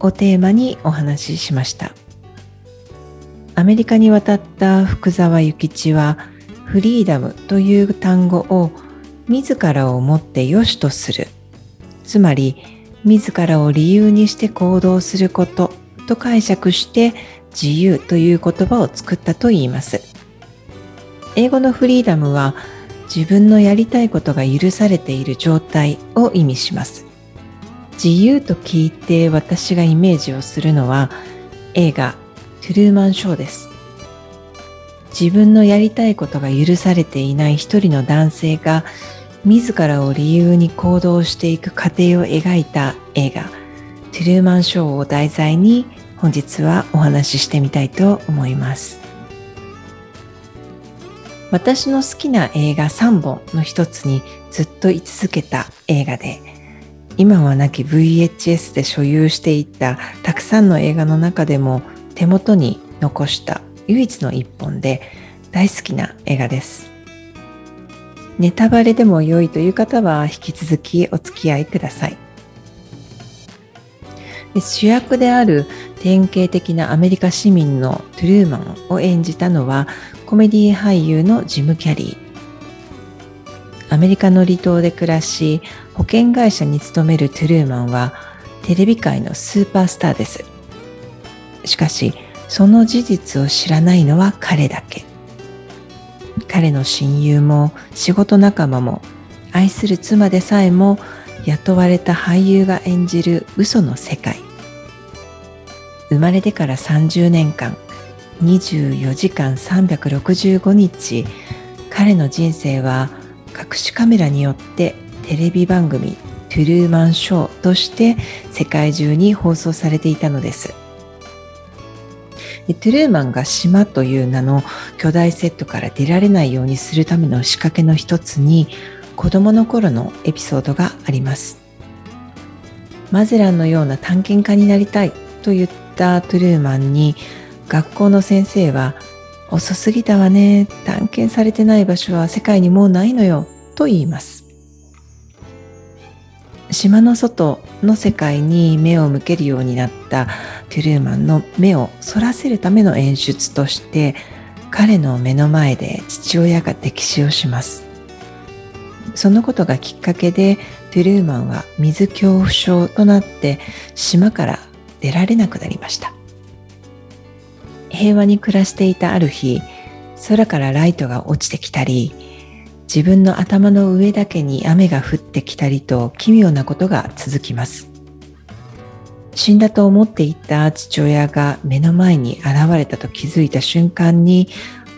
をテーマにお話ししました。アメリカに渡った福沢諭吉はフリーダムという単語を自らをもって良しとする。つまり自らを理由にして行動することと解釈して自由という言葉を作ったといいます。英語のフリーダムは自分のやりたいことが許されている状態を意味します。自由と聞いて私がイメージをするのは映画トゥルーマンショーです。自分のやりたいことが許されていない一人の男性が自らを理由に行動していく過程を描いた映画トゥルーマンショーを題材に本日はお話ししてみたいと思います。私の好きな映画3本の一つにずっと居続けた映画で今はなき VHS で所有していたたくさんの映画の中でも手元に残した唯一の一本で大好きな映画です。ネタバレでも良いという方は引き続きお付き合いください。主役である典型的なアメリカ市民のトゥルーマンを演じたのはコメディ俳優のジム・キャリー。アメリカの離島で暮らし保険会社に勤めるトゥルーマンはテレビ界のスーパースターです。しかしその事実を知らないのは彼だけ。彼の親友も仕事仲間も愛する妻でさえも雇われた俳優が演じる嘘の世界。生まれてから30年間24時間365日彼の人生は隠しカメラによってテレビ番組トゥルーマンショーとして世界中に放送されていたのです。トゥルーマンが島という名の巨大セットから出られないようにするための仕掛けの一つに子供の頃のエピソードがあります。マゼランのような探検家になりたいと言ったトゥルーマンに学校の先生は遅すぎたわね。探検されてない場所は世界にもうないのよ。と言います。島の外の世界に目を向けるようになったトゥルーマンの目をそらせるための演出として彼の目の前で父親が溺死をします。そのことがきっかけでトゥルーマンは水恐怖症となって島から出られなくなりました。平和に暮らしていたある日空からライトが落ちてきたり自分の頭の上だけに雨が降ってきたりと奇妙なことが続きます。死んだと思っていた父親が目の前に現れたと気づいた瞬間に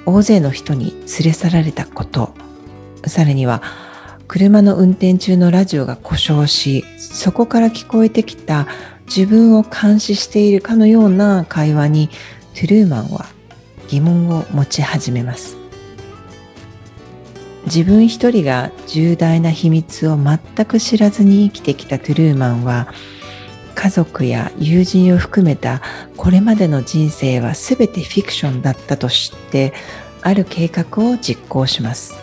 大勢の人に連れ去られたこと。さらには車の運転中のラジオが故障しそこから聞こえてきた自分を監視しているかのような会話にトゥルーマンは疑問を持ち始めます。自分一人が重大な秘密を全く知らずに生きてきたトゥルーマンは家族や友人を含めたこれまでの人生は全てフィクションだったと知ってある計画を実行します。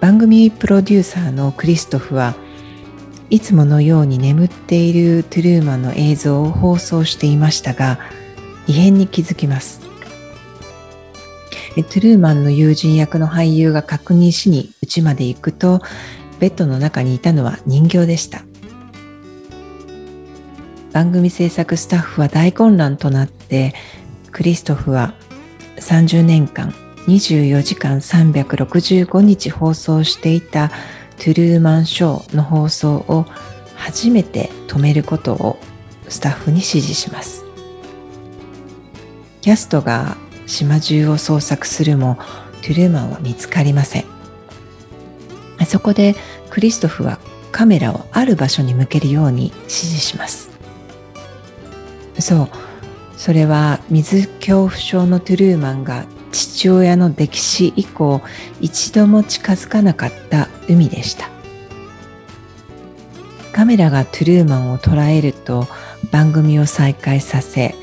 番組プロデューサーのクリストフはいつものように眠っているトゥルーマンの映像を放送していましたが異変に気づきます。トゥルーマンの友人役の俳優が確認しに家まで行くとベッドの中にいたのは人形でした。番組制作スタッフは大混乱となってクリストフは30年間24時間365日放送していたトゥルーマンショーの放送を初めて止めることをスタッフに指示します。キャストが島中を捜索するもトゥルーマンは見つかりません。そこでクリストフはカメラをある場所に向けるように指示します。そう。それは水恐怖症のトゥルーマンが父親の溺死以降一度も近づかなかった海でした。カメラがトゥルーマンを捉えると番組を再開させ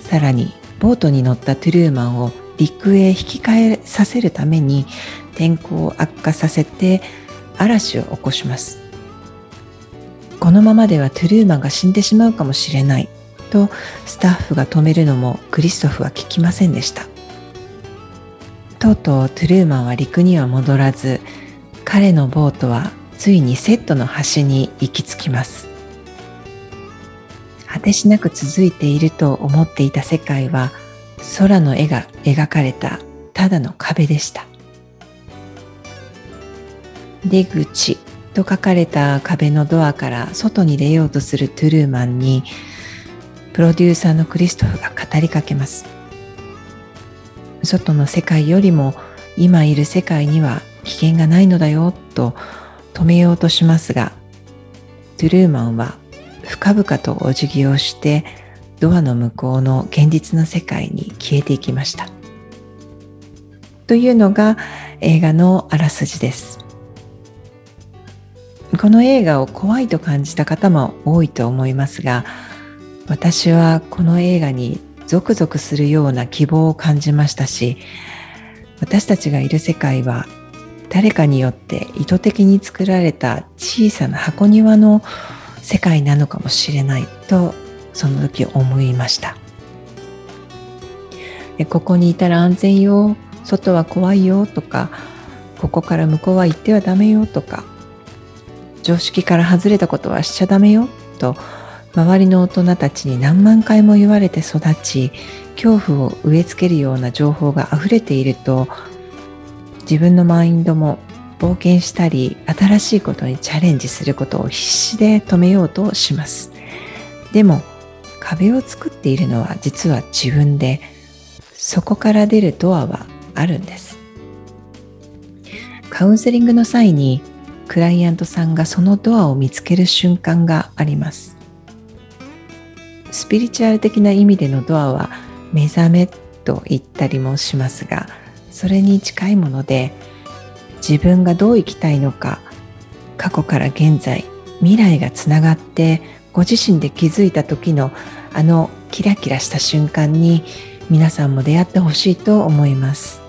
さらにボートに乗ったトゥルーマンを陸へ引き返させるために天候を悪化させて嵐を起こします。このままではトゥルーマンが死んでしまうかもしれないとスタッフが止めるのもクリストフは聞きませんでした。とうとうトゥルーマンは陸には戻らず彼のボートはついにセットの端に行き着きます。果てしなく続いていると思っていた世界は空の絵が描かれたただの壁でした。出口と書かれた壁のドアから外に出ようとするトゥルーマンにプロデューサーのクリストフが語りかけます。外の世界よりも今いる世界には危険がないのだよと止めようとしますがトゥルーマンは深々とお辞儀をしてドアの向こうの現実の世界に消えていきました。というのが映画のあらすじです。この映画を怖いと感じた方も多いと思いますが私はこの映画にゾクゾクするような希望を感じましたし私たちがいる世界は誰かによって意図的に作られた小さな箱庭の世界なのかもしれないとその時思いました。ここにいたら安全よ外は怖いよとかここから向こうは行ってはダメよとか常識から外れたことはしちゃダメよと周りの大人たちに何万回も言われて育ち恐怖を植え付けるような情報があふれていると自分のマインドも冒険したり新しいことにチャレンジすることを必死で止めようとします。でも壁を作っているのは実は自分でそこから出るドアはあるんです。カウンセリングの際にクライアントさんがそのドアを見つける瞬間があります。スピリチュアル的な意味でのドアは目覚めと言ったりもしますがそれに近いもので自分がどう生きたいのか過去から現在未来がつながってご自身で気づいた時のあのキラキラした瞬間に皆さんも出会ってほしいと思います。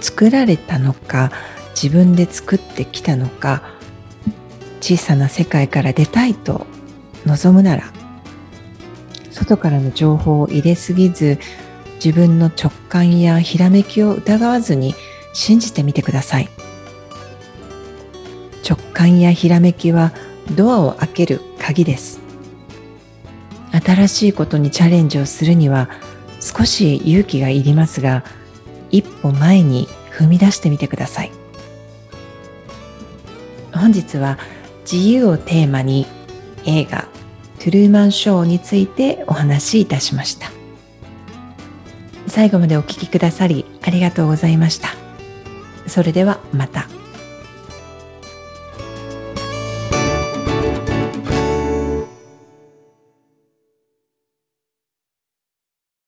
作られたのか自分で作ってきたのか小さな世界から出たいと望むなら外からの情報を入れすぎず自分の直感やひらめきを疑わずに信じてみてください。直感やひらめきはドアを開ける鍵です。新しいことにチャレンジをするには少し勇気がいりますが一歩前に踏み出してみてください。本日は自由をテーマに映画トゥルーマンショーについてお話しいたしました最後までお聴きくださりありがとうございましたそれではまた。